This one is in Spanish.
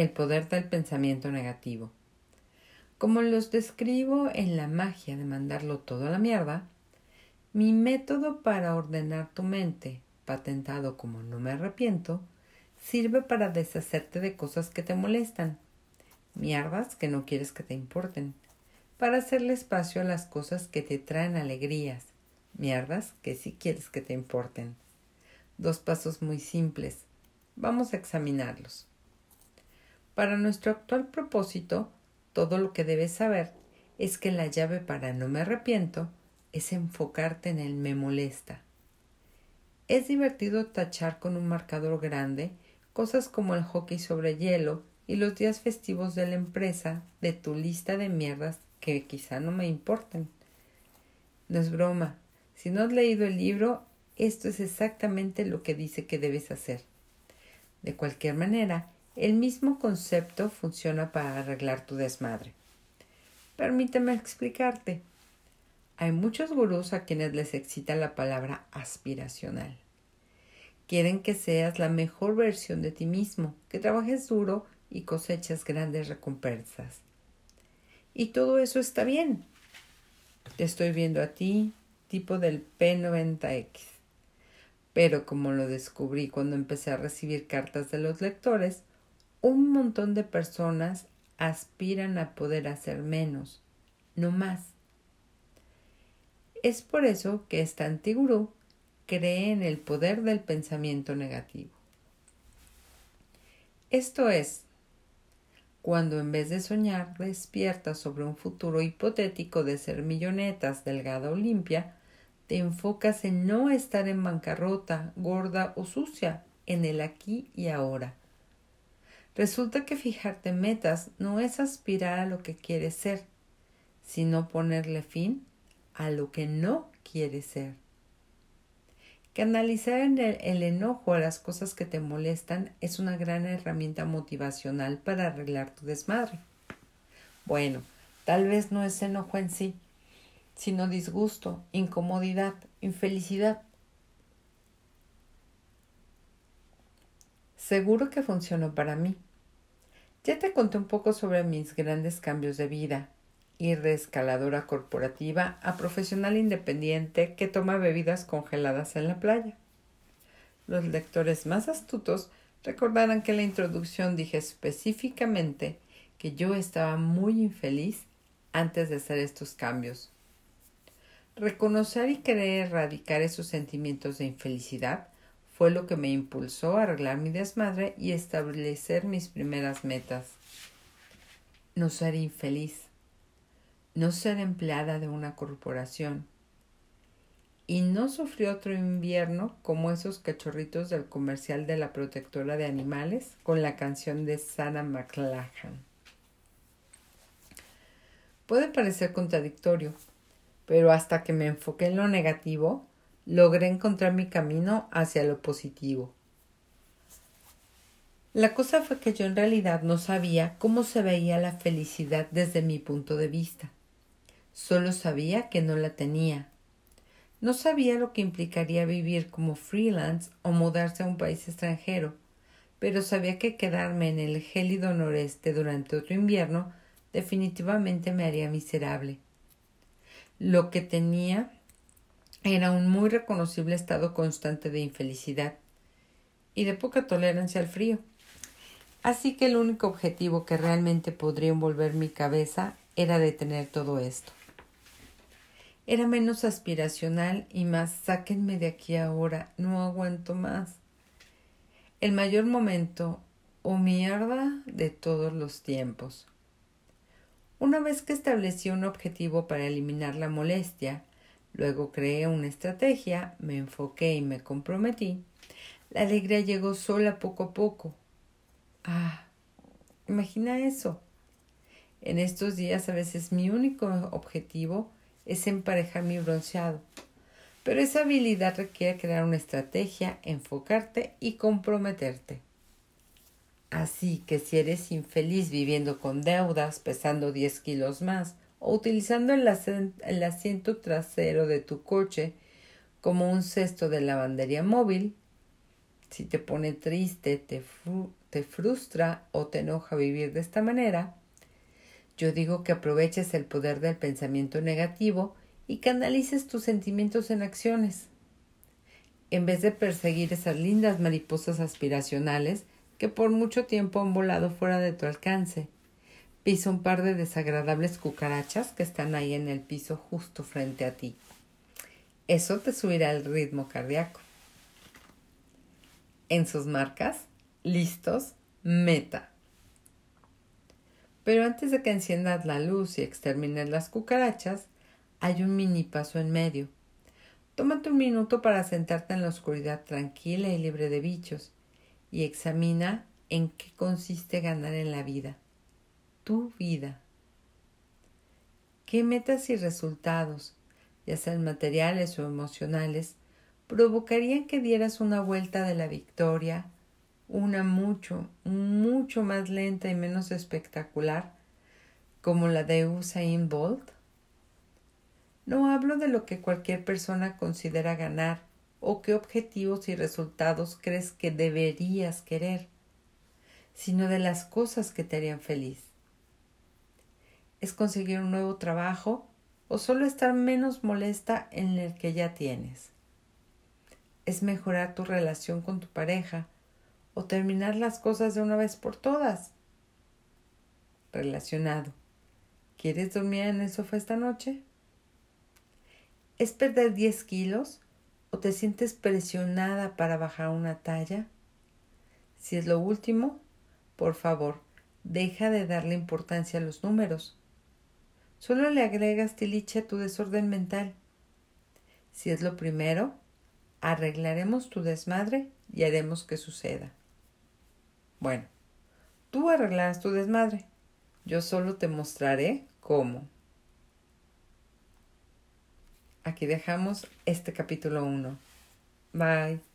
El poder del pensamiento negativo. Como los describo en la magia de mandarlo todo a la mierda, mi método para ordenar tu mente, patentado como no me arrepiento, sirve para deshacerte de cosas que te molestan, mierdas que no quieres que te importen, para hacerle espacio a las cosas que te traen alegrías, mierdas que sí quieres que te importen. Dos pasos muy simples. Vamos a examinarlos. Para nuestro actual propósito, todo lo que debes saber es que la llave para no me arrepiento es enfocarte en el me molesta. Es divertido tachar con un marcador grande cosas como el hockey sobre hielo y los días festivos de la empresa de tu lista de mierdas que quizá no me importen. No es broma. Si no has leído el libro, esto es exactamente lo que dice que debes hacer. De cualquier manera, el mismo concepto funciona para arreglar tu desmadre. Permíteme explicarte. Hay muchos gurús a quienes les excita la palabra aspiracional. Quieren que seas la mejor versión de ti mismo, que trabajes duro y cosechas grandes recompensas. Y todo eso está bien. Te estoy viendo a ti, tipo del P90X. Pero como lo descubrí cuando empecé a recibir cartas de los lectores, un montón de personas aspiran a poder hacer menos, no más. Es por eso que esta antigurú cree en el poder del pensamiento negativo. Esto es, cuando en vez de soñar despiertas sobre un futuro hipotético de ser millonetas, delgada o limpia, te enfocas en no estar en bancarrota, gorda o sucia, en el aquí y ahora. Resulta que fijarte metas no es aspirar a lo que quieres ser, sino ponerle fin a lo que no quieres ser. Canalizar el, el enojo a las cosas que te molestan es una gran herramienta motivacional para arreglar tu desmadre. Bueno, tal vez no es enojo en sí, sino disgusto, incomodidad, infelicidad. Seguro que funcionó para mí. Ya te conté un poco sobre mis grandes cambios de vida, ir de escaladora corporativa a profesional independiente que toma bebidas congeladas en la playa. Los lectores más astutos recordarán que en la introducción dije específicamente que yo estaba muy infeliz antes de hacer estos cambios. Reconocer y querer erradicar esos sentimientos de infelicidad fue lo que me impulsó a arreglar mi desmadre y establecer mis primeras metas. No ser infeliz, no ser empleada de una corporación y no sufrir otro invierno como esos cachorritos del comercial de la protectora de animales con la canción de Sarah McLachlan. Puede parecer contradictorio, pero hasta que me enfoqué en lo negativo, logré encontrar mi camino hacia lo positivo. La cosa fue que yo en realidad no sabía cómo se veía la felicidad desde mi punto de vista. Solo sabía que no la tenía. No sabía lo que implicaría vivir como freelance o mudarse a un país extranjero, pero sabía que quedarme en el gélido noreste durante otro invierno definitivamente me haría miserable. Lo que tenía era un muy reconocible estado constante de infelicidad y de poca tolerancia al frío. Así que el único objetivo que realmente podría envolver mi cabeza era detener todo esto. Era menos aspiracional y más sáquenme de aquí ahora, no aguanto más. El mayor momento o mierda de todos los tiempos. Una vez que establecí un objetivo para eliminar la molestia, luego creé una estrategia, me enfoqué y me comprometí, la alegría llegó sola poco a poco. Ah, imagina eso. En estos días a veces mi único objetivo es emparejar mi bronceado. Pero esa habilidad requiere crear una estrategia, enfocarte y comprometerte. Así que si eres infeliz viviendo con deudas, pesando 10 kilos más, o utilizando el, asiento trasero de tu coche como un cesto de lavandería móvil, si te pone triste, te, te frustra o te enoja vivir de esta manera, yo digo que aproveches el poder del pensamiento negativo y canalices tus sentimientos en acciones. En vez de perseguir esas lindas mariposas aspiracionales que por mucho tiempo han volado fuera de tu alcance, pisa un par de desagradables cucarachas que están ahí en el piso justo frente a ti. Eso te subirá el ritmo cardíaco. En sus marcas, listos, meta. Pero antes de que enciendas la luz y extermines las cucarachas, hay un mini paso en medio. Tómate un minuto para sentarte en la oscuridad tranquila y libre de bichos y examina en qué consiste ganar en la vida. Tu vida. ¿Qué metas y resultados, ya sean materiales o emocionales, provocarían que dieras una vuelta de la victoria una mucho, mucho más lenta y menos espectacular, como la de Usain Bolt? No hablo de lo que cualquier persona considera ganar o qué objetivos y resultados crees que deberías querer, sino de las cosas que te harían feliz. ¿Es conseguir un nuevo trabajo o solo estar menos molesta en el que ya tienes? ¿Es mejorar tu relación con tu pareja o terminar las cosas de una vez por todas. Relacionado. ¿Quieres dormir en el sofá esta noche? ¿Es perder 10 kilos o te sientes presionada para bajar una talla? Si es lo último, por favor, deja de darle importancia a los números. Solo le agregas tiliche a tu desorden mental. Si es lo primero, arreglaremos tu desmadre y haremos que suceda. Bueno, tú arreglarás tu desmadre. Yo solo te mostraré cómo. Aquí dejamos este capítulo 1. Bye.